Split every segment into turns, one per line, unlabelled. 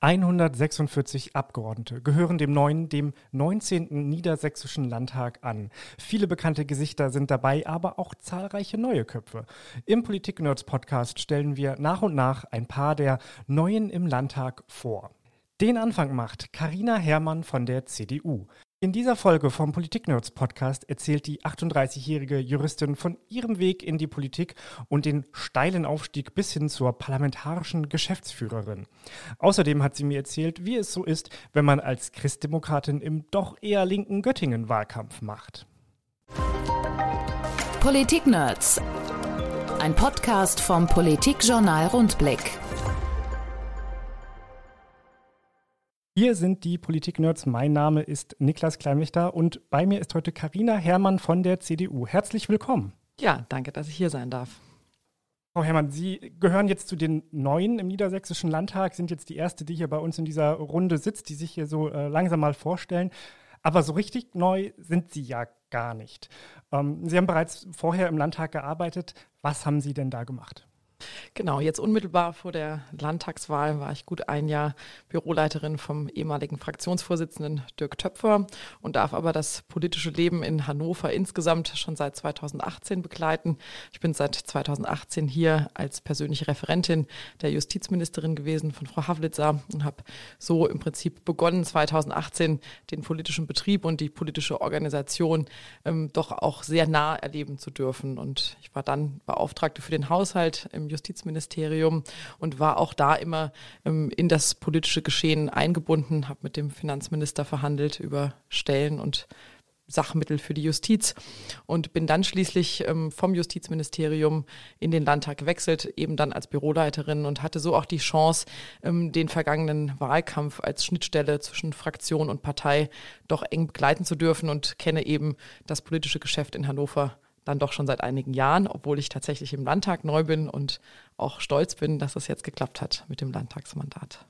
146 Abgeordnete gehören dem neuen, dem 19. Niedersächsischen Landtag an. Viele bekannte Gesichter sind dabei, aber auch zahlreiche neue Köpfe. Im Politik-Nerds Podcast stellen wir nach und nach ein paar der Neuen im Landtag vor. Den Anfang macht Karina Herrmann von der CDU. In dieser Folge vom Politik-Nerds Podcast erzählt die 38-jährige Juristin von ihrem Weg in die Politik und den steilen Aufstieg bis hin zur parlamentarischen Geschäftsführerin. Außerdem hat sie mir erzählt, wie es so ist, wenn man als Christdemokratin im doch eher linken Göttingen Wahlkampf macht.
Politik-Nerds. Ein Podcast vom Politikjournal Rundblick.
Hier sind die Politik-Nerds. Mein Name ist Niklas Kleinwächter und bei mir ist heute Karina Herrmann von der CDU. Herzlich willkommen.
Ja, danke, dass ich hier sein darf.
Frau Herrmann, Sie gehören jetzt zu den Neuen im Niedersächsischen Landtag, sind jetzt die Erste, die hier bei uns in dieser Runde sitzt, die sich hier so äh, langsam mal vorstellen. Aber so richtig neu sind Sie ja gar nicht. Ähm, Sie haben bereits vorher im Landtag gearbeitet. Was haben Sie denn da gemacht?
Genau, jetzt unmittelbar vor der Landtagswahl war ich gut ein Jahr Büroleiterin vom ehemaligen Fraktionsvorsitzenden Dirk Töpfer und darf aber das politische Leben in Hannover insgesamt schon seit 2018 begleiten. Ich bin seit 2018 hier als persönliche Referentin der Justizministerin gewesen von Frau Havlitzer und habe so im Prinzip begonnen, 2018 den politischen Betrieb und die politische Organisation ähm, doch auch sehr nah erleben zu dürfen. Und ich war dann Beauftragte für den Haushalt im Justizministerium und war auch da immer ähm, in das politische Geschehen eingebunden, habe mit dem Finanzminister verhandelt über Stellen und Sachmittel für die Justiz und bin dann schließlich ähm, vom Justizministerium in den Landtag gewechselt, eben dann als Büroleiterin und hatte so auch die Chance, ähm, den vergangenen Wahlkampf als Schnittstelle zwischen Fraktion und Partei doch eng begleiten zu dürfen und kenne eben das politische Geschäft in Hannover dann doch schon seit einigen Jahren, obwohl ich tatsächlich im Landtag neu bin und auch stolz bin, dass es jetzt geklappt hat mit dem Landtagsmandat.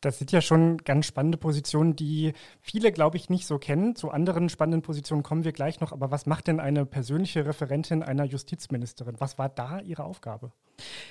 Das sind ja schon ganz spannende Positionen, die viele, glaube ich, nicht so kennen. Zu anderen spannenden Positionen kommen wir gleich noch. Aber was macht denn eine persönliche Referentin einer Justizministerin? Was war da ihre Aufgabe?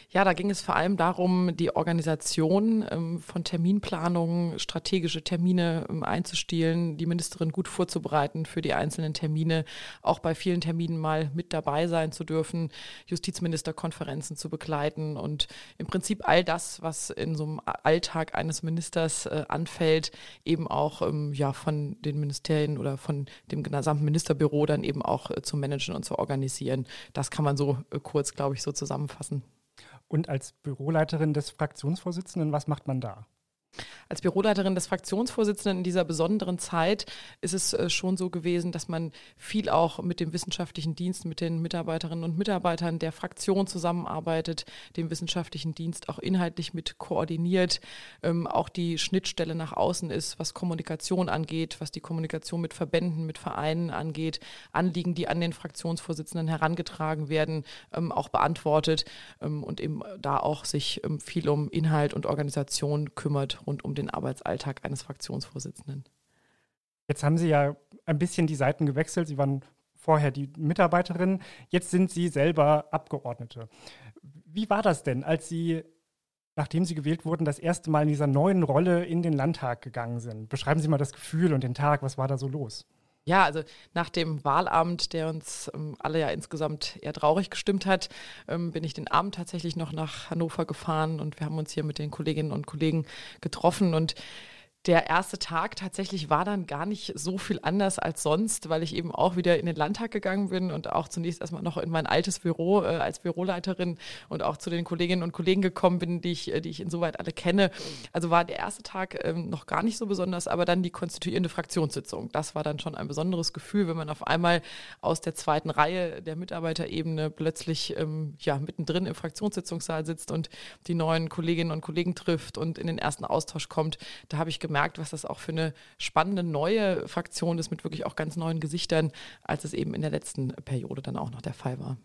Ja, da ging es vor allem darum, die Organisation ähm, von Terminplanungen, strategische Termine ähm, einzustielen, die Ministerin gut vorzubereiten für die einzelnen Termine, auch bei vielen Terminen mal mit dabei sein zu dürfen, Justizministerkonferenzen zu begleiten und im Prinzip all das, was in so einem Alltag eines Ministers äh, anfällt, eben auch ähm, ja, von den Ministerien oder von dem gesamten Ministerbüro dann eben auch äh, zu managen und zu organisieren. Das kann man so äh, kurz, glaube ich, so zusammenfassen.
Und als Büroleiterin des Fraktionsvorsitzenden, was macht man da?
Als Büroleiterin des Fraktionsvorsitzenden in dieser besonderen Zeit ist es äh, schon so gewesen, dass man viel auch mit dem wissenschaftlichen Dienst, mit den Mitarbeiterinnen und Mitarbeitern der Fraktion zusammenarbeitet, den wissenschaftlichen Dienst auch inhaltlich mit koordiniert, ähm, auch die Schnittstelle nach außen ist, was Kommunikation angeht, was die Kommunikation mit Verbänden, mit Vereinen angeht, Anliegen, die an den Fraktionsvorsitzenden herangetragen werden, ähm, auch beantwortet ähm, und eben da auch sich ähm, viel um Inhalt und Organisation kümmert rund um den Arbeitsalltag eines Fraktionsvorsitzenden.
Jetzt haben Sie ja ein bisschen die Seiten gewechselt. Sie waren vorher die Mitarbeiterin, jetzt sind Sie selber Abgeordnete. Wie war das denn, als Sie, nachdem Sie gewählt wurden, das erste Mal in dieser neuen Rolle in den Landtag gegangen sind? Beschreiben Sie mal das Gefühl und den Tag, was war da so los?
Ja, also nach dem Wahlabend, der uns ähm, alle ja insgesamt eher traurig gestimmt hat, ähm, bin ich den Abend tatsächlich noch nach Hannover gefahren und wir haben uns hier mit den Kolleginnen und Kollegen getroffen. Und der erste Tag tatsächlich war dann gar nicht so viel anders als sonst, weil ich eben auch wieder in den Landtag gegangen bin und auch zunächst erstmal noch in mein altes Büro äh, als Büroleiterin und auch zu den Kolleginnen und Kollegen gekommen bin, die ich, äh, die ich insoweit alle kenne. Also war der erste Tag ähm, noch gar nicht so besonders, aber dann die konstituierende Fraktionssitzung. Das war dann schon ein besonderes Gefühl, wenn man auf einmal aus der zweiten Reihe der Mitarbeiterebene plötzlich ähm, ja, mittendrin im Fraktionssitzungssaal sitzt und die neuen Kolleginnen und Kollegen trifft und in den ersten Austausch kommt. Da habe ich gemerkt, gemerkt, was das auch für eine spannende neue Fraktion ist mit wirklich auch ganz neuen Gesichtern, als es eben in der letzten Periode dann auch noch der Fall war.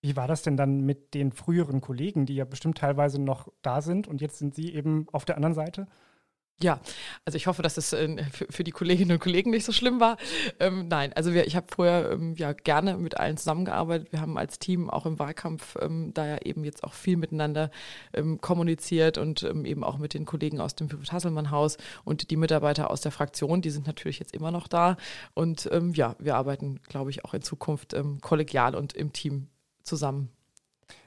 Wie war das denn dann mit den früheren Kollegen, die ja bestimmt teilweise noch da sind und jetzt sind Sie eben auf der anderen Seite?
Ja, also ich hoffe, dass es äh, für, die Kolleginnen und Kollegen nicht so schlimm war. Ähm, nein, also wir, ich habe vorher ähm, ja gerne mit allen zusammengearbeitet. Wir haben als Team auch im Wahlkampf ähm, da ja eben jetzt auch viel miteinander ähm, kommuniziert und ähm, eben auch mit den Kollegen aus dem Hasselmann-Haus und die Mitarbeiter aus der Fraktion, die sind natürlich jetzt immer noch da. Und ähm, ja, wir arbeiten, glaube ich, auch in Zukunft kollegial und im Team zusammen.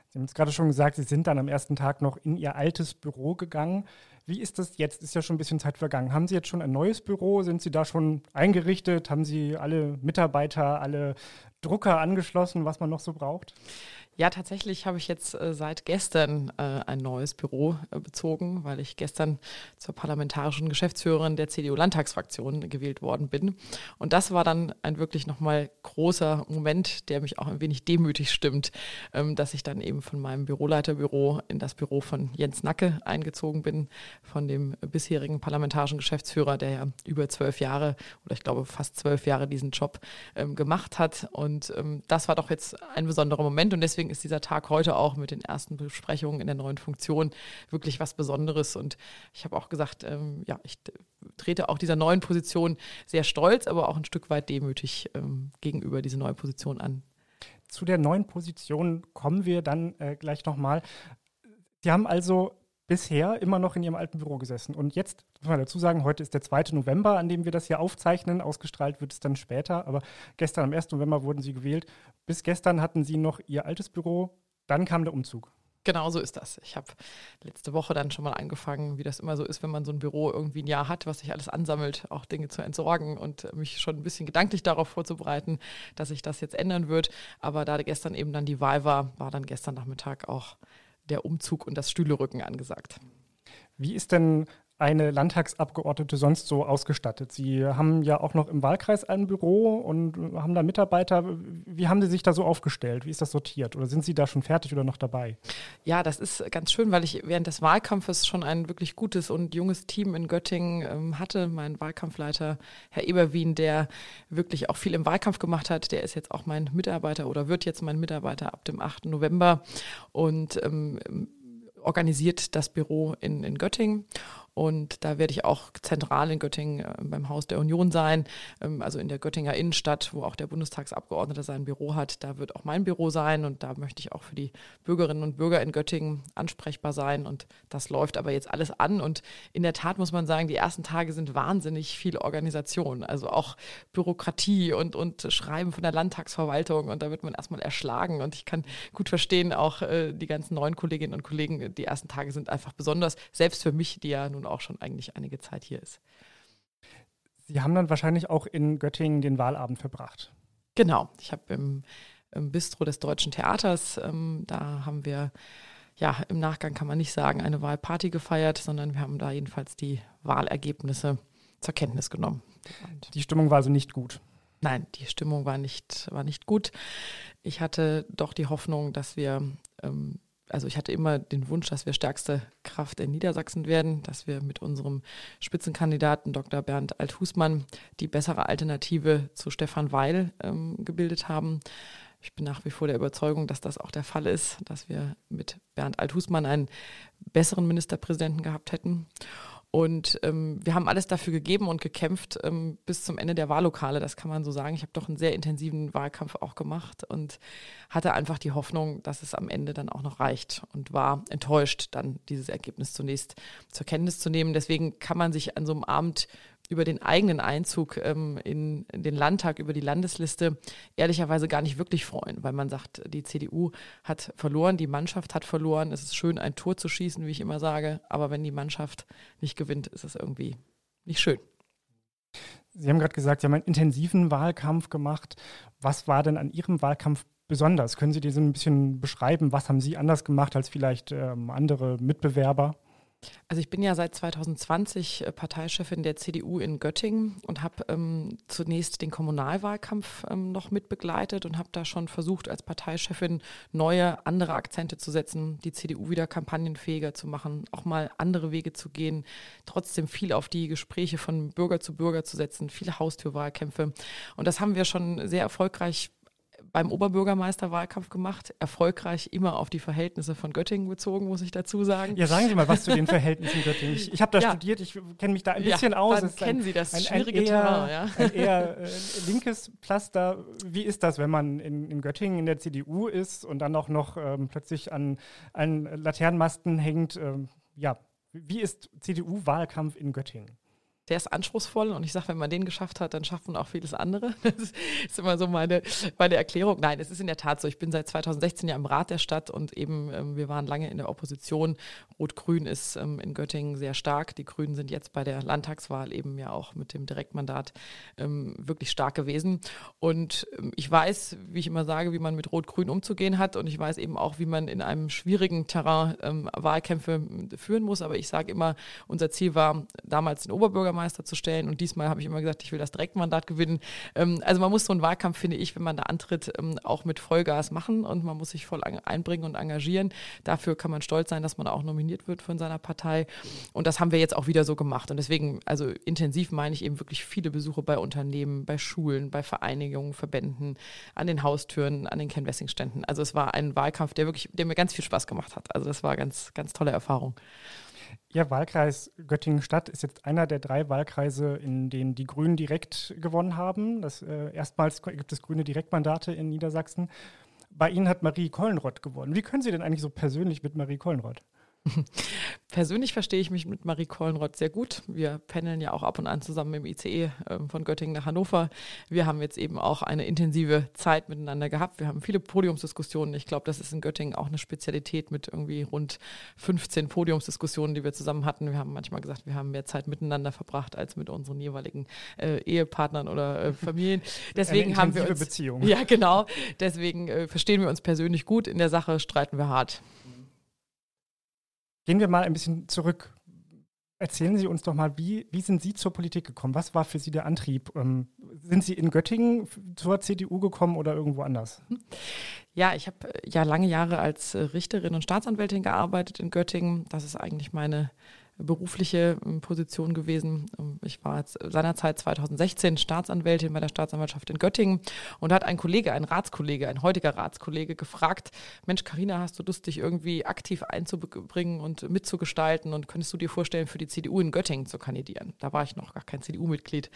Sie haben es gerade schon gesagt, Sie sind dann am ersten Tag noch in Ihr altes Büro gegangen. Wie ist das jetzt? Ist ja schon ein bisschen Zeit vergangen. Haben Sie jetzt schon ein neues Büro? Sind Sie da schon eingerichtet? Haben Sie alle Mitarbeiter, alle Drucker angeschlossen, was man noch so braucht?
Ja, tatsächlich habe ich jetzt äh, seit gestern äh, ein neues Büro äh, bezogen, weil ich gestern zur parlamentarischen Geschäftsführerin der CDU-Landtagsfraktion gewählt worden bin. Und das war dann ein wirklich nochmal großer Moment, der mich auch ein wenig demütig stimmt, ähm, dass ich dann eben von meinem Büroleiterbüro in das Büro von Jens Nacke eingezogen bin, von dem bisherigen parlamentarischen Geschäftsführer, der ja über zwölf Jahre oder ich glaube fast zwölf Jahre diesen Job ähm, gemacht hat. Und ähm, das war doch jetzt ein besonderer Moment und deswegen deswegen ist dieser Tag heute auch mit den ersten Besprechungen in der neuen Funktion wirklich was Besonderes. Und ich habe auch gesagt, ähm, ja, ich trete auch dieser neuen Position sehr stolz, aber auch ein Stück weit demütig ähm, gegenüber dieser neuen Position an.
Zu der neuen Position kommen wir dann äh, gleich nochmal. Sie haben also bisher immer noch in Ihrem alten Büro gesessen. Und jetzt, muss man dazu sagen, heute ist der 2. November, an dem wir das hier aufzeichnen. Ausgestrahlt wird es dann später. Aber gestern, am 1. November, wurden Sie gewählt. Bis gestern hatten Sie noch Ihr altes Büro. Dann kam der Umzug.
Genau so ist das. Ich habe letzte Woche dann schon mal angefangen, wie das immer so ist, wenn man so ein Büro irgendwie ein Jahr hat, was sich alles ansammelt, auch Dinge zu entsorgen und mich schon ein bisschen gedanklich darauf vorzubereiten, dass sich das jetzt ändern wird. Aber da gestern eben dann die Wahl war, war dann gestern Nachmittag auch der Umzug und das Stühlerücken angesagt.
Wie ist denn eine Landtagsabgeordnete sonst so ausgestattet? Sie haben ja auch noch im Wahlkreis ein Büro und haben da Mitarbeiter. Wie haben Sie sich da so aufgestellt? Wie ist das sortiert? Oder sind Sie da schon fertig oder noch dabei?
Ja, das ist ganz schön, weil ich während des Wahlkampfes schon ein wirklich gutes und junges Team in Göttingen ähm, hatte. Mein Wahlkampfleiter, Herr Eberwien, der wirklich auch viel im Wahlkampf gemacht hat, der ist jetzt auch mein Mitarbeiter oder wird jetzt mein Mitarbeiter ab dem 8. November und ähm, organisiert das Büro in, in Göttingen. Und da werde ich auch zentral in Göttingen äh, beim Haus der Union sein, ähm, also in der Göttinger Innenstadt, wo auch der Bundestagsabgeordnete sein Büro hat. Da wird auch mein Büro sein und da möchte ich auch für die Bürgerinnen und Bürger in Göttingen ansprechbar sein. Und das läuft aber jetzt alles an. Und in der Tat muss man sagen, die ersten Tage sind wahnsinnig viel Organisation, also auch Bürokratie und, und Schreiben von der Landtagsverwaltung. Und da wird man erstmal erschlagen. Und ich kann gut verstehen, auch äh, die ganzen neuen Kolleginnen und Kollegen, die ersten Tage sind einfach besonders, selbst für mich, die ja nun auch schon eigentlich einige Zeit hier ist.
Sie haben dann wahrscheinlich auch in Göttingen den Wahlabend verbracht.
Genau, ich habe im, im, Bistro des Deutschen Theaters, ähm, da haben wir, ja, im Nachgang kann man nicht sagen, eine Wahlparty gefeiert, sondern wir haben da jedenfalls die Wahlergebnisse zur Kenntnis genommen.
Die Stimmung war also nicht gut.
Nein, die Stimmung war nicht, war nicht gut. Ich hatte doch die Hoffnung, dass wir ähm, also ich hatte immer den Wunsch, dass wir stärkste Kraft in Niedersachsen werden, dass wir mit unserem Spitzenkandidaten Dr. Bernd Althusmann die bessere Alternative zu Stefan Weil ähm, gebildet haben. Ich bin nach wie vor der Überzeugung, dass das auch der Fall ist, dass wir mit Bernd Althusmann einen besseren Ministerpräsidenten gehabt hätten. Und ähm, wir haben alles dafür gegeben und gekämpft ähm, bis zum Ende der Wahllokale, das kann man so sagen. Ich habe doch einen sehr intensiven Wahlkampf auch gemacht und hatte einfach die Hoffnung, dass es am Ende dann auch noch reicht und war enttäuscht, dann dieses Ergebnis zunächst zur Kenntnis zu nehmen. Deswegen kann man sich an so einem Abend über den eigenen Einzug ähm, in, den Landtag, über die Landesliste ehrlicherweise gar nicht wirklich freuen, weil man sagt, die CDU hat verloren, die Mannschaft hat verloren. Es ist schön, ein Tor zu schießen, wie ich immer sage, aber wenn die Mannschaft nicht gewinnt, ist es irgendwie nicht schön.
Sie haben gerade gesagt, Sie haben einen intensiven Wahlkampf gemacht. Was war denn an Ihrem Wahlkampf besonders? Können Sie dir so ein bisschen beschreiben, was haben Sie anders gemacht als vielleicht ähm, andere Mitbewerber?
Also ich bin ja seit 2020 äh, Parteichefin der CDU in Göttingen und habe ähm, zunächst den Kommunalwahlkampf ähm, noch mitbegleitet und habe da schon versucht, als Parteichefin neue, andere Akzente zu setzen, die CDU wieder kampagnenfähiger zu machen, auch mal andere Wege zu gehen, trotzdem viel auf die Gespräche von Bürger zu Bürger zu setzen, viele Haustürwahlkämpfe. Und das haben wir schon sehr erfolgreich beim Oberbürgermeisterwahlkampf gemacht, erfolgreich immer auf die Verhältnisse von Göttingen bezogen, muss ich dazu sagen.
Ja, sagen Sie mal was zu den Verhältnissen Göttingen. Ich, ich habe da ja. studiert, ich kenne mich da ein bisschen
ja,
aus.
Dann kennen ein, Sie das ein, schwierige
ein
eher, Terrain, ja.
Ein eher äh, linkes Pflaster. Wie ist das, wenn man in, in, Göttingen in der CDU ist und dann auch noch ähm, plötzlich an, an Laternenmasten hängt? Ähm, ja, wie ist CDU-Wahlkampf in Göttingen?
Der ist anspruchsvoll und ich sage, wenn man den geschafft hat, dann schafft man auch vieles andere. Das ist immer so meine, meine Erklärung. Nein, es ist in der Tat so. Ich bin seit 2016 ja im Rat der Stadt und eben ähm, wir waren lange in der Opposition. Rot-Grün ist ähm, in Göttingen sehr stark. Die Grünen sind jetzt bei der Landtagswahl eben ja auch mit dem Direktmandat ähm, wirklich stark gewesen. Und ich weiß, wie ich immer sage, wie man mit Rot-Grün umzugehen hat und ich weiß eben auch, wie man in einem schwierigen Terrain Wahlkämpfe führen muss. Aber ich sage immer, unser Ziel war damals den Oberbürgermeister Bürgermeister zu stellen. Und diesmal habe ich immer gesagt, ich will das Direktmandat gewinnen. Ähm, also man muss so einen Wahlkampf, finde ich, wenn man da antritt, ähm, auch mit Vollgas machen und man muss sich voll einbringen und engagieren. Dafür kann man stolz sein, dass man auch nominiert wird von seiner Partei. Und das haben wir jetzt auch wieder so gemacht. Und deswegen, also intensiv meine ich eben wirklich viele Besuche bei Unternehmen, bei Schulen, bei Vereinigungen, Verbänden, an den Haustüren, an den Canvassing-Ständen. Also es war ein Wahlkampf, der wirklich, der mir ganz viel Spaß gemacht hat. Also das war ganz, ganz tolle Erfahrung.
Ihr Wahlkreis Göttingen-Stadt ist jetzt einer der drei Wahlkreise, in denen die Grünen direkt gewonnen haben. Das, äh, erstmals gibt es grüne Direktmandate in Niedersachsen. Bei Ihnen hat Marie Kollenrott gewonnen. Wie können Sie denn eigentlich so persönlich mit Marie Kollenrott?
Persönlich verstehe ich mich mit Marie Kollenroth sehr gut. Wir pendeln ja auch ab und an zusammen im ICE ähm, von Göttingen nach Hannover. Wir haben jetzt eben auch eine intensive Zeit miteinander gehabt. Wir haben viele Podiumsdiskussionen. Ich glaube, das ist in Göttingen auch eine Spezialität mit irgendwie rund 15 Podiumsdiskussionen, die wir zusammen hatten. Wir haben manchmal gesagt, wir haben mehr Zeit miteinander verbracht als mit unseren jeweiligen äh, Ehepartnern oder äh, Familien. Deswegen haben wir uns
Beziehung.
Ja, genau. Deswegen äh, verstehen wir uns persönlich gut. In der Sache streiten wir hart.
Gehen wir mal ein bisschen zurück. Erzählen Sie uns doch mal, wie, wie sind Sie zur Politik gekommen? Was war für Sie der Antrieb? Ähm, sind Sie in Göttingen zur CDU gekommen oder irgendwo anders?
Ja, ich habe äh, ja lange Jahre als äh, Richterin und Staatsanwältin gearbeitet in Göttingen. Das ist eigentlich meine berufliche ähm, Position gewesen. Ähm, ich war seinerzeit 2016 Staatsanwältin bei der Staatsanwaltschaft in Göttingen und hat ein Kollege, ein Ratskollege, ein heutiger Ratskollege gefragt, Mensch, Karina, hast du Lust, dich irgendwie aktiv einzubringen und mitzugestalten und könntest du dir vorstellen, für die CDU in Göttingen zu kandidieren? Da war ich noch gar kein CDU-Mitglied.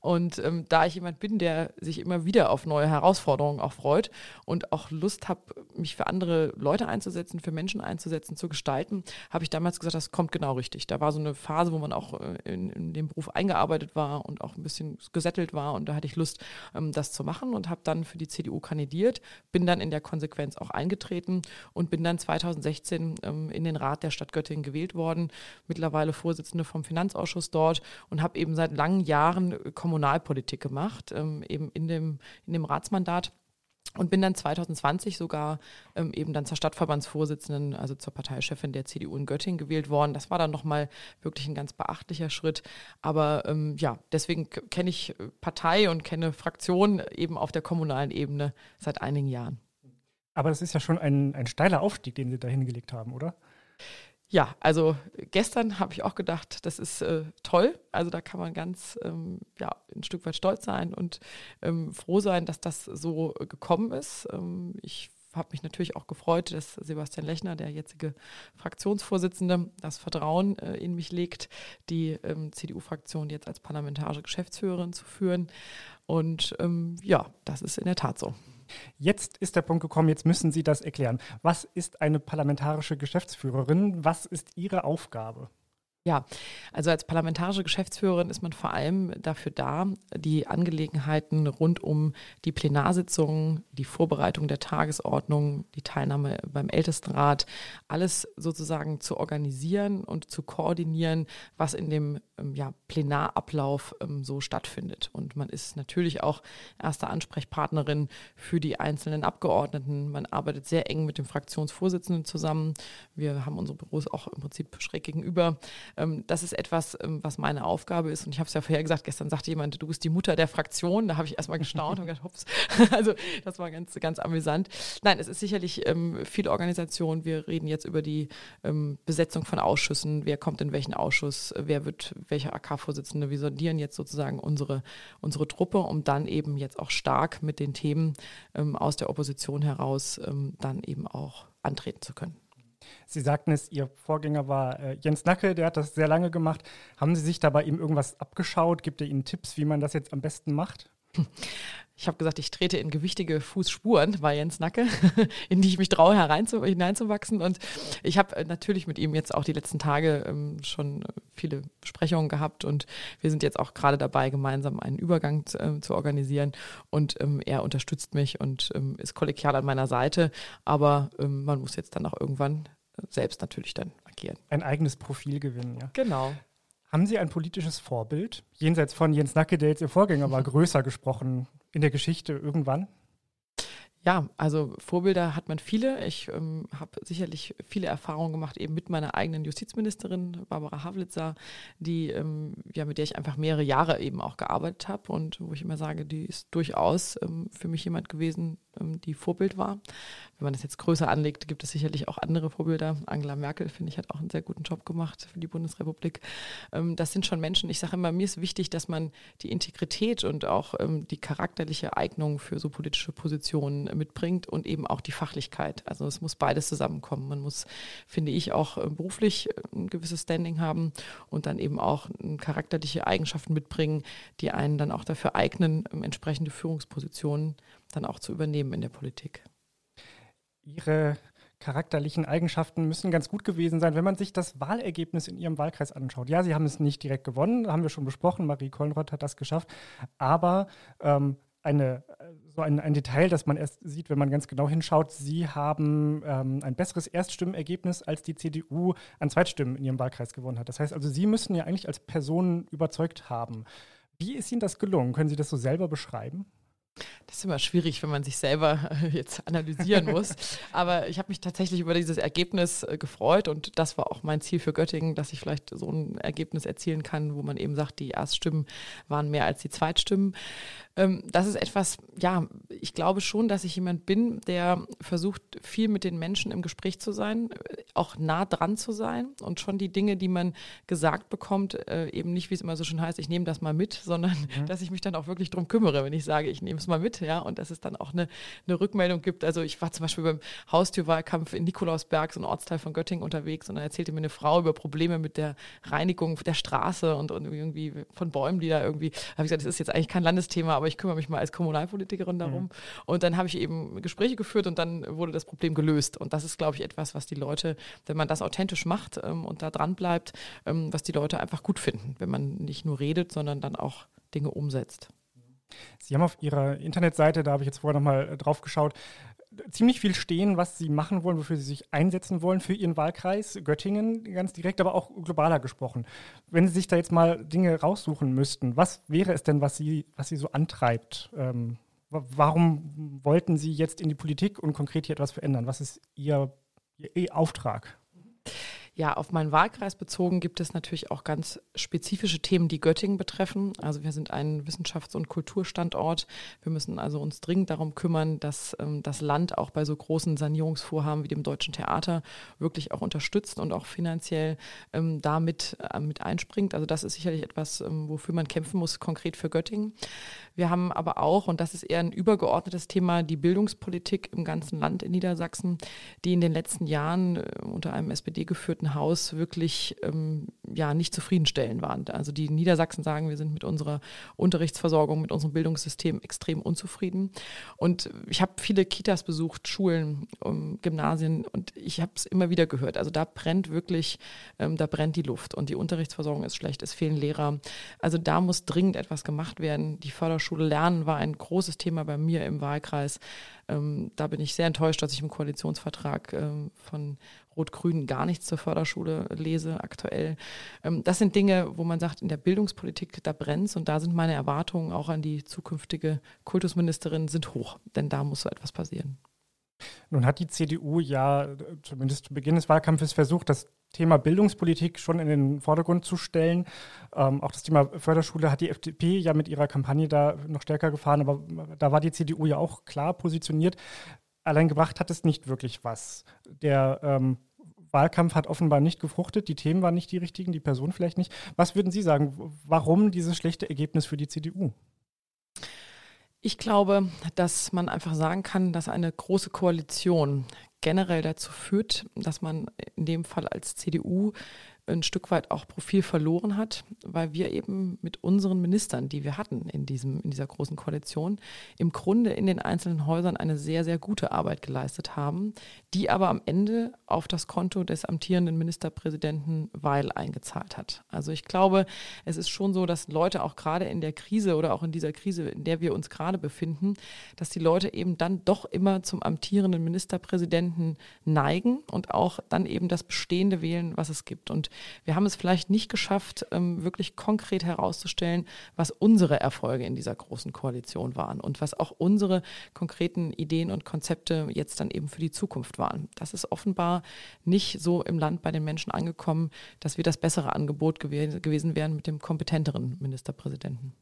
Und ähm, da ich jemand bin, der sich immer wieder auf neue Herausforderungen auch freut und auch Lust habe, mich für andere Leute einzusetzen, für Menschen einzusetzen, zu gestalten, habe ich damals gesagt, das kommt genau richtig. Da war so eine Phase, wo man auch äh, in, in den Beruf eingearbeitet war und auch ein bisschen gesettelt war. Und da hatte ich Lust, ähm, das zu machen und habe dann für die CDU kandidiert, bin dann in der Konsequenz auch eingetreten und bin dann 2016 ähm, in den Rat der Stadt Göttingen gewählt worden, mittlerweile Vorsitzende vom Finanzausschuss dort und habe eben seit langen Jahren Kommunalpolitik gemacht, ähm, eben in dem, in dem Ratsmandat und bin dann 2020 sogar ähm, eben dann zur Stadtverbandsvorsitzenden, also zur Parteichefin der CDU in Göttingen gewählt worden. Das war dann nochmal wirklich ein ganz beachtlicher Schritt. Aber ähm, ja, deswegen kenne ich Partei und kenne Fraktion eben auf der kommunalen Ebene seit einigen Jahren.
Aber das ist ja schon ein, ein steiler Aufstieg, den Sie da hingelegt haben, oder?
Ja, also gestern habe ich auch gedacht, das ist äh, toll. Also da kann man ganz ähm, ja, ein Stück weit stolz sein und ähm, froh sein, dass das so äh, gekommen ist. Ähm, ich habe mich natürlich auch gefreut, dass Sebastian Lechner, der jetzige Fraktionsvorsitzende, das Vertrauen äh, in mich legt, die ähm, CDU-Fraktion jetzt als parlamentarische Geschäftsführerin zu führen. Und ähm, ja, das ist in der Tat so.
Jetzt ist der Punkt gekommen, jetzt müssen Sie das erklären. Was ist eine parlamentarische Geschäftsführerin? Was ist Ihre Aufgabe?
Ja, also als parlamentarische Geschäftsführerin ist man vor allem dafür da, die Angelegenheiten rund um die Plenarsitzungen, die Vorbereitung der Tagesordnung, die Teilnahme beim Ältestenrat, alles sozusagen zu organisieren und zu koordinieren, was in dem ähm, ja, Plenarablauf ähm, so stattfindet. Und man ist natürlich auch erste Ansprechpartnerin für die einzelnen Abgeordneten. Man arbeitet sehr eng mit dem Fraktionsvorsitzenden zusammen. Wir haben unsere Büros auch im Prinzip schräg gegenüber Ähm, das ist etwas, ähm, was meine Aufgabe ist. Und ich habe es ja vorher gesagt, gestern sagte jemand, du bist die Mutter der Fraktion. Da habe ich erstmal gestaunt und gedacht, hops. also das war ganz, ganz amüsant. Nein, es ist sicherlich ähm, viel Organisation. Wir reden jetzt über die ähm, Besetzung von Ausschüssen. Wer kommt in welchen Ausschuss? Wer wird welcher AK-Vorsitzende? Wir sondieren jetzt sozusagen unsere, unsere Truppe, um dann eben jetzt auch stark mit den Themen ähm, aus der Opposition heraus ähm, dann eben auch antreten zu können.
Sie sagten es, Ihr Vorgänger war äh, Jens Nacke, der hat das sehr lange gemacht. Haben Sie sich dabei ihm irgendwas abgeschaut? Gibt er Ihnen Tipps, wie man das jetzt am besten macht?
Ich habe gesagt, ich trete in gewichtige Fußspuren, war Jens Nacke, in die ich mich traue, hineinzuwachsen. Und ich habe äh, natürlich mit ihm jetzt auch die letzten Tage ähm, schon viele Besprechungen gehabt und wir sind jetzt auch gerade dabei, gemeinsam einen Übergang äh, zu organisieren. Und ähm, er unterstützt mich und ähm, ist kollegial an meiner Seite. Aber ähm, man muss jetzt dann auch irgendwann selbst natürlich dann agieren.
Ein eigenes Profil gewinnen, ja.
Genau.
Haben Sie ein politisches Vorbild? Jenseits von Jens Nacke, der jetzt Ihr Vorgänger war, größer gesprochen in der Geschichte irgendwann?
Ja, also Vorbilder hat man viele. Ich ähm, habe sicherlich viele Erfahrungen gemacht, eben mit meiner eigenen Justizministerin Barbara Havlitzer, die, ähm, ja, mit der ich einfach mehrere Jahre eben auch gearbeitet habe und wo ich immer sage, die ist durchaus ähm, für mich jemand gewesen, die Vorbild war. Wenn man das jetzt größer anlegt, gibt es sicherlich auch andere Vorbilder. Angela Merkel, finde ich, hat auch einen sehr guten Job gemacht für die Bundesrepublik. Ähm, das sind schon Menschen, ich sage immer, mir ist wichtig, dass man die Integrität und auch ähm, die charakterliche Eignung für so politische Positionen mitbringt und eben auch die Fachlichkeit. Also es muss beides zusammenkommen. Man muss, finde ich, auch beruflich ein gewisses Standing haben und dann eben auch charakterliche Eigenschaften mitbringen, die einen dann auch dafür eignen, entsprechende Führungspositionen dann auch zu übernehmen in der Politik.
Ihre charakterlichen Eigenschaften müssen ganz gut gewesen sein, wenn man sich das Wahlergebnis in Ihrem Wahlkreis anschaut. Ja, Sie haben es nicht direkt gewonnen, haben wir schon besprochen. Marie Kollenroth hat das geschafft. Aber ähm, eine, so ein, ein, Detail, das man erst sieht, wenn man ganz genau hinschaut, Sie haben ähm, ein besseres Erststimmenergebnis, als die CDU an Zweitstimmen in Ihrem Wahlkreis gewonnen hat. Das heißt also, Sie müssen ja eigentlich als Person überzeugt haben. Wie ist Ihnen das gelungen? Können Sie das so selber beschreiben?
Das ist immer schwierig, wenn man sich selber äh, jetzt analysieren muss. Aber ich habe mich tatsächlich über dieses Ergebnis äh, gefreut und das war auch mein Ziel für Göttingen, dass ich vielleicht so ein Ergebnis erzielen kann, wo man eben sagt, die Erststimmen waren mehr als die Zweitstimmen. Ähm, das ist etwas, ja, ich glaube schon, dass ich jemand bin, der versucht, viel mit den Menschen im Gespräch zu sein, äh, auch nah dran zu sein und schon die Dinge, die man gesagt bekommt, eben nicht, wie es immer so schön heißt, ich nehme das mal mit, sondern mhm. dass ich mich dann auch wirklich drum kümmere, wenn ich sage, ich nehme es mal mit, ja, und dass es dann auch eine, eine Rückmeldung gibt. Also ich war zum Beispiel beim Haustürwahlkampf in Nikolausberg, so ein Ortsteil von Göttingen unterwegs und dann erzählte mir eine Frau über Probleme mit der Reinigung der Straße und, und irgendwie von Bäumen, die da irgendwie, habe ich gesagt, das ist jetzt eigentlich kein Landesthema, aber ich kümmere mich mal als Kommunalpolitikerin darum. Mhm. Und dann habe ich eben Gespräche geführt und dann wurde das Problem gelöst. Und das ist, glaube ich, etwas, was die Leute, wenn man das authentisch macht ähm, und da dran bleibt, ähm, was die Leute einfach gut finden, wenn man nicht nur redet, sondern dann auch Dinge umsetzt.
Sie haben auf Ihrer Internetseite, da habe ich jetzt vorher nochmal äh, drauf geschaut, ziemlich viel stehen, was Sie machen wollen, wofür Sie sich einsetzen wollen für Ihren Wahlkreis, Göttingen ganz direkt, aber auch globaler gesprochen. Wenn Sie sich da jetzt mal Dinge raussuchen müssten, was wäre es denn, was Sie, was Sie so antreibt? Ähm, warum wollten Sie jetzt in die Politik und konkret hier etwas verändern? Was ist Ihr, Ihr Auftrag?
Ja, auf meinen Wahlkreis bezogen gibt es natürlich auch ganz spezifische Themen, die Göttingen betreffen. Also wir sind ein Wissenschafts- und Kulturstandort. Wir müssen also uns dringend darum kümmern, dass ähm, das Land auch bei so großen Sanierungsvorhaben wie dem Deutschen Theater wirklich auch unterstützt und auch finanziell ähm, damit äh, mit einspringt. Also das ist sicherlich etwas, ähm, wofür man kämpfen muss, konkret für Göttingen. Wir haben aber auch, und das ist eher ein übergeordnetes Thema, die Bildungspolitik im ganzen Land in Niedersachsen, die in den letzten Jahren äh, unter einem SPD geführten Haus wirklich ähm, ja, nicht zufriedenstellend waren. Also die Niedersachsen sagen, wir sind mit unserer Unterrichtsversorgung, mit unserem Bildungssystem extrem unzufrieden. Und ich habe viele Kitas besucht, Schulen, um, ähm, Gymnasien und ich habe es immer wieder gehört. Also da brennt wirklich, ähm, da brennt die Luft und die Unterrichtsversorgung ist schlecht, es fehlen Lehrer. Also da muss dringend etwas gemacht werden. Die Förderschule lernen war ein großes Thema bei mir im Wahlkreis. Ähm, da bin ich sehr enttäuscht, dass ich im Koalitionsvertrag ähm, von Rot-Grün gar nichts zur Förderschule lese aktuell. Ähm, das sind Dinge, wo man sagt, in der Bildungspolitik, da brennt und da sind meine Erwartungen auch an die zukünftige Kultusministerin sind hoch, denn da muss so etwas passieren.
Nun hat die CDU ja zumindest zu Beginn des Wahlkampfes versucht, das Thema Bildungspolitik schon in den Vordergrund zu stellen. Ähm, auch das Thema Förderschule hat die FDP ja mit ihrer Kampagne da noch stärker gefahren, aber da war die CDU ja auch klar positioniert. Allein gebracht hat es nicht wirklich was. Der ähm, Wahlkampf hat offenbar nicht gefruchtet, die Themen waren nicht die richtigen, die Person vielleicht nicht. Was würden Sie sagen, warum dieses schlechte Ergebnis für die CDU?
Ich glaube, dass man einfach sagen kann, dass eine große Koalition generell dazu führt, dass man in dem Fall als CDU ein Stück weit auch Profil verloren hat, weil wir eben mit unseren Ministern, die wir hatten in, diesem, in dieser großen Koalition, im Grunde in den einzelnen Häusern eine sehr, sehr gute Arbeit geleistet haben, die aber am Ende auf das Konto des amtierenden Ministerpräsidenten Weil eingezahlt hat. Also ich glaube, es ist schon so, dass Leute auch gerade in der Krise oder auch in dieser Krise, in der wir uns gerade befinden, dass die Leute eben dann doch immer zum amtierenden Ministerpräsidenten neigen und auch dann eben das Bestehende wählen, was es gibt. Und wir haben es vielleicht nicht geschafft, ähm, wirklich konkret herauszustellen, was unsere Erfolge in dieser großen Koalition waren und was auch unsere konkreten Ideen und Konzepte jetzt dann eben für die Zukunft waren. Das ist offenbar nicht so im Land bei den Menschen angekommen, dass wir das bessere Angebot gew gewesen wären mit dem kompetenteren Ministerpräsidenten.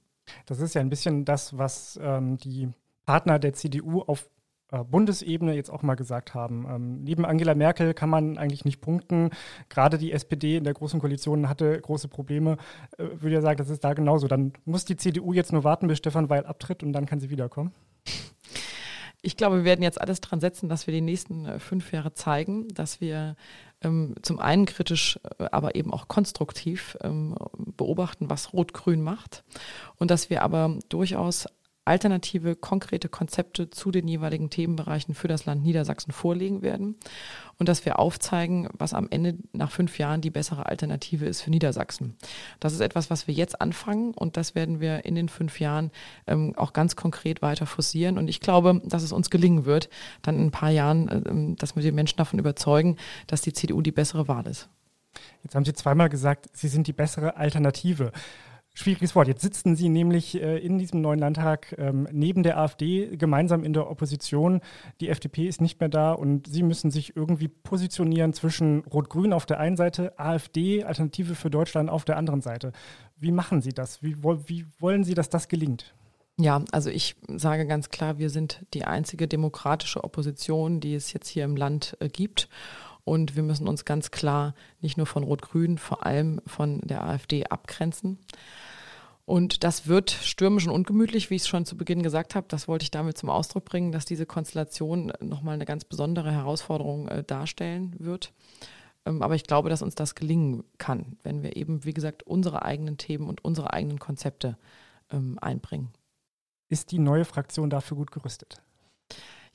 Das ist ja ein bisschen das, was ähm, die Partner der CDU auf Bundesebene jetzt auch mal gesagt haben. Ähm, neben Angela Merkel kann man eigentlich nicht punkten. Gerade die SPD in der Großen Koalition hatte große Probleme. Äh, würde ja sagen, das ist da genauso. Dann muss die CDU jetzt nur warten, bis Stefan Weil abtritt und dann kann sie wiederkommen.
Ich glaube, wir werden jetzt alles dran setzen, dass wir die nächsten äh, fünf Jahre zeigen, dass wir ähm, zum einen kritisch, äh, aber eben auch konstruktiv ähm, beobachten, was Rot-Grün macht und dass wir aber durchaus alternative, konkrete Konzepte zu den jeweiligen Themenbereichen für das Land Niedersachsen vorlegen werden und dass wir aufzeigen, was am Ende nach fünf Jahren die bessere Alternative ist für Niedersachsen. Das ist etwas, was wir jetzt anfangen und das werden wir in den fünf Jahren ähm, auch ganz konkret weiter forcieren. Und ich glaube, dass es uns gelingen wird, dann in ein paar Jahren, äh, dass wir die Menschen davon überzeugen, dass die CDU die bessere Wahl ist.
Jetzt haben Sie zweimal gesagt, Sie sind die bessere Alternative. Schwieriges Wort. Jetzt sitzen Sie nämlich äh, in diesem neuen Landtag ähm, neben der AfD gemeinsam in der Opposition. Die FDP ist nicht mehr da und Sie müssen sich irgendwie positionieren zwischen Rot-Grün auf der einen Seite, AfD, Alternative für Deutschland auf der anderen Seite. Wie machen Sie das? Wie, wie wollen Sie, dass das gelingt?
Ja, also ich sage ganz klar, wir sind die einzige demokratische Opposition, die es jetzt hier im Land äh, gibt. Und wir müssen uns ganz klar nicht nur von Rot-Grün, vor allem von der AfD abgrenzen. Und das wird stürmisch und ungemütlich, wie ich es schon zu Beginn gesagt habe. Das wollte ich damit zum Ausdruck bringen, dass diese Konstellation nochmal eine ganz besondere Herausforderung äh, darstellen wird. Ähm, aber ich glaube, dass uns das gelingen kann, wenn wir eben, wie gesagt, unsere eigenen Themen und unsere eigenen Konzepte ähm, einbringen.
Ist die neue Fraktion dafür gut gerüstet?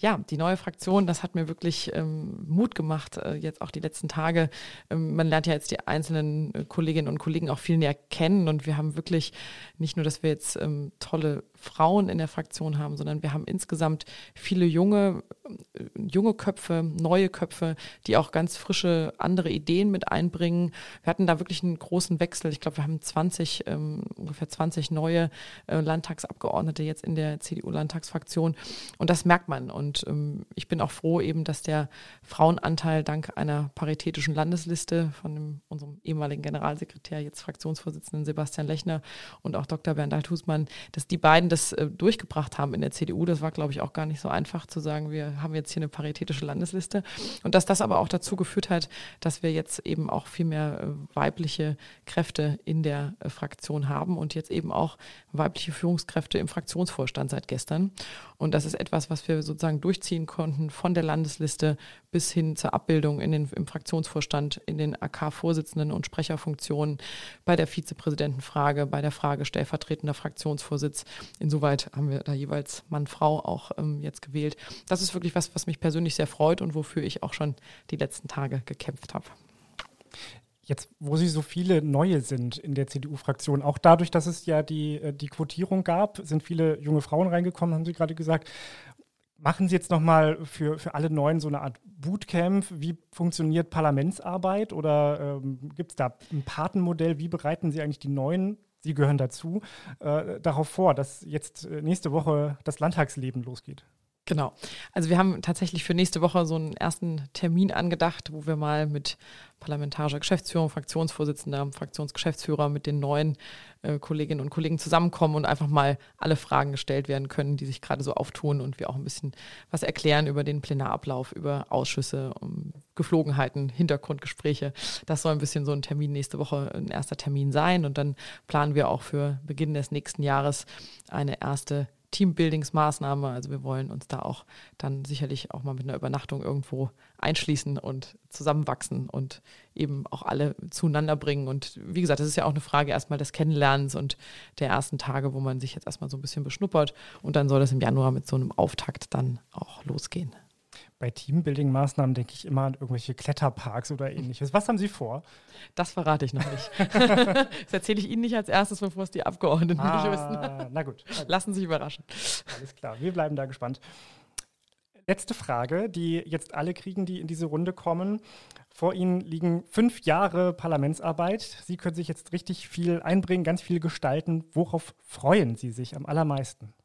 Ja, die neue Fraktion, das hat mir wirklich ähm, Mut gemacht, äh, jetzt auch die letzten Tage. Ähm, man lernt ja jetzt die einzelnen äh, Kolleginnen und Kollegen auch viel näher kennen und wir haben wirklich nicht nur, dass wir jetzt ähm, tolle Frauen in der Fraktion haben, sondern wir haben insgesamt viele junge, äh, junge Köpfe, neue Köpfe, die auch ganz frische andere Ideen mit einbringen. Wir hatten da wirklich einen großen Wechsel. Ich glaube, wir haben 20, ähm, ungefähr 20 neue äh, Landtagsabgeordnete jetzt in der CDU-Landtagsfraktion und das merkt man und und ähm, ich bin auch froh eben, dass der Frauenanteil dank einer paritätischen Landesliste von dem, unserem ehemaligen Generalsekretär, jetzt Fraktionsvorsitzenden Sebastian Lechner und auch Dr. Bernd Husmann, dass die beiden das äh, durchgebracht haben in der CDU. Das war, glaube ich, auch gar nicht so einfach zu sagen, wir haben jetzt hier eine paritätische Landesliste. Und dass das aber auch dazu geführt hat, dass wir jetzt eben auch viel mehr äh, weibliche Kräfte in der äh, Fraktion haben und jetzt eben auch weibliche Führungskräfte im Fraktionsvorstand seit gestern. Und das ist etwas, was wir sozusagen durchziehen konnten, von der Landesliste bis hin zur Abbildung in den, im Fraktionsvorstand, in den AK-Vorsitzenden und Sprecherfunktionen, bei der Vizepräsidentenfrage, bei der Frage stellvertretender Fraktionsvorsitz. Insoweit haben wir da jeweils Mann, Frau auch ähm, jetzt gewählt. Das ist wirklich was, was mich persönlich sehr freut und wofür ich auch schon die letzten Tage gekämpft habe.
Jetzt, wo Sie so viele neue sind in der CDU-Fraktion, auch dadurch, dass es ja die, äh, die Quotierung gab, sind viele junge Frauen reingekommen, haben Sie gerade gesagt. Machen Sie jetzt nochmal für, für alle Neuen so eine Art Bootcamp? Wie funktioniert Parlamentsarbeit? Oder ähm, gibt es da ein Patenmodell? Wie bereiten Sie eigentlich die Neuen, Sie gehören dazu, äh, darauf vor, dass jetzt äh, nächste Woche das Landtagsleben losgeht?
Genau. Also wir haben tatsächlich für nächste Woche so einen ersten Termin angedacht, wo wir mal mit parlamentarischer Geschäftsführung, Fraktionsvorsitzender, Fraktionsgeschäftsführer mit den neuen äh, Kolleginnen und Kollegen zusammenkommen und einfach mal alle Fragen gestellt werden können, die sich gerade so auftun und wir auch ein bisschen was erklären über den Plenarablauf, über Ausschüsse, um Geflogenheiten, Hintergrundgespräche. Das soll ein bisschen so ein Termin nächste Woche, ein erster Termin sein und dann planen wir auch für Beginn des nächsten Jahres eine erste Teambuildingsmaßnahme. Also wir wollen uns da auch dann sicherlich auch mal mit einer Übernachtung irgendwo einschließen und zusammenwachsen und eben auch alle zueinander bringen. Und wie gesagt, das ist ja auch eine Frage erstmal des Kennenlernens und der ersten Tage, wo man sich jetzt erstmal so ein bisschen beschnuppert. Und dann soll das im Januar mit so einem Auftakt dann auch losgehen.
Bei Teambuilding-Maßnahmen denke ich immer an irgendwelche Kletterparks oder ähnliches. Was haben Sie vor?
Das verrate ich noch nicht. das erzähle ich Ihnen nicht als erstes, bevor es die Abgeordneten ah, nicht wissen.
Na gut.
Lassen Sie sich überraschen.
Alles klar, wir bleiben da gespannt. Letzte Frage, die jetzt alle kriegen, die in diese Runde kommen. Vor Ihnen liegen fünf Jahre Parlamentsarbeit. Sie können sich jetzt richtig viel einbringen, ganz viel gestalten. Worauf freuen Sie sich am allermeisten?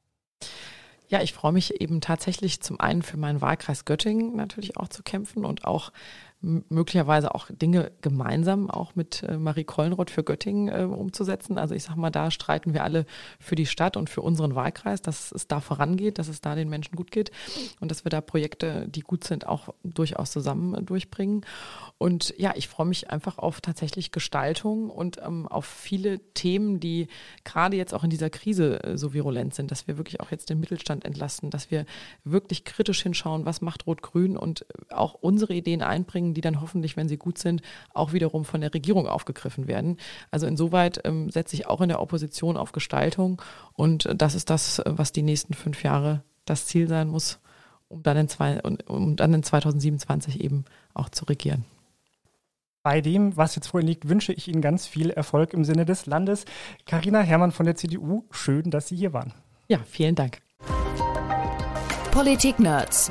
Ja, ich freue mich eben tatsächlich zum einen für meinen Wahlkreis Göttingen natürlich auch zu kämpfen und auch möglicherweise auch Dinge gemeinsam auch mit äh, Marie Kollenroth für Göttingen äh, umzusetzen. Also ich sage mal, da streiten wir alle für die Stadt und für unseren Wahlkreis, dass es da vorangeht, dass es da den Menschen gut geht und dass wir da Projekte, die gut sind, auch durchaus zusammen durchbringen. Und ja, ich freue mich einfach auf tatsächlich Gestaltung und ähm, auf viele Themen, die gerade jetzt auch in dieser Krise äh, so virulent sind, dass wir wirklich auch jetzt den Mittelstand entlasten, dass wir wirklich kritisch hinschauen, was macht Rot-Grün und auch unsere Ideen einbringen, die dann hoffentlich, wenn sie gut sind, auch wiederum von der Regierung aufgegriffen werden. Also insoweit ähm, setze ich auch in der Opposition auf Gestaltung und äh, das ist das, was die nächsten fünf Jahre das Ziel sein muss, um dann in, zwei, um dann in 2027 eben auch zu regieren.
Bei dem, was jetzt vorhin liegt, wünsche ich Ihnen ganz viel Erfolg im Sinne des Landes. Karina Herrmann von der CDU, schön, dass Sie hier waren.
Ja, vielen Dank.
Politik Nerds.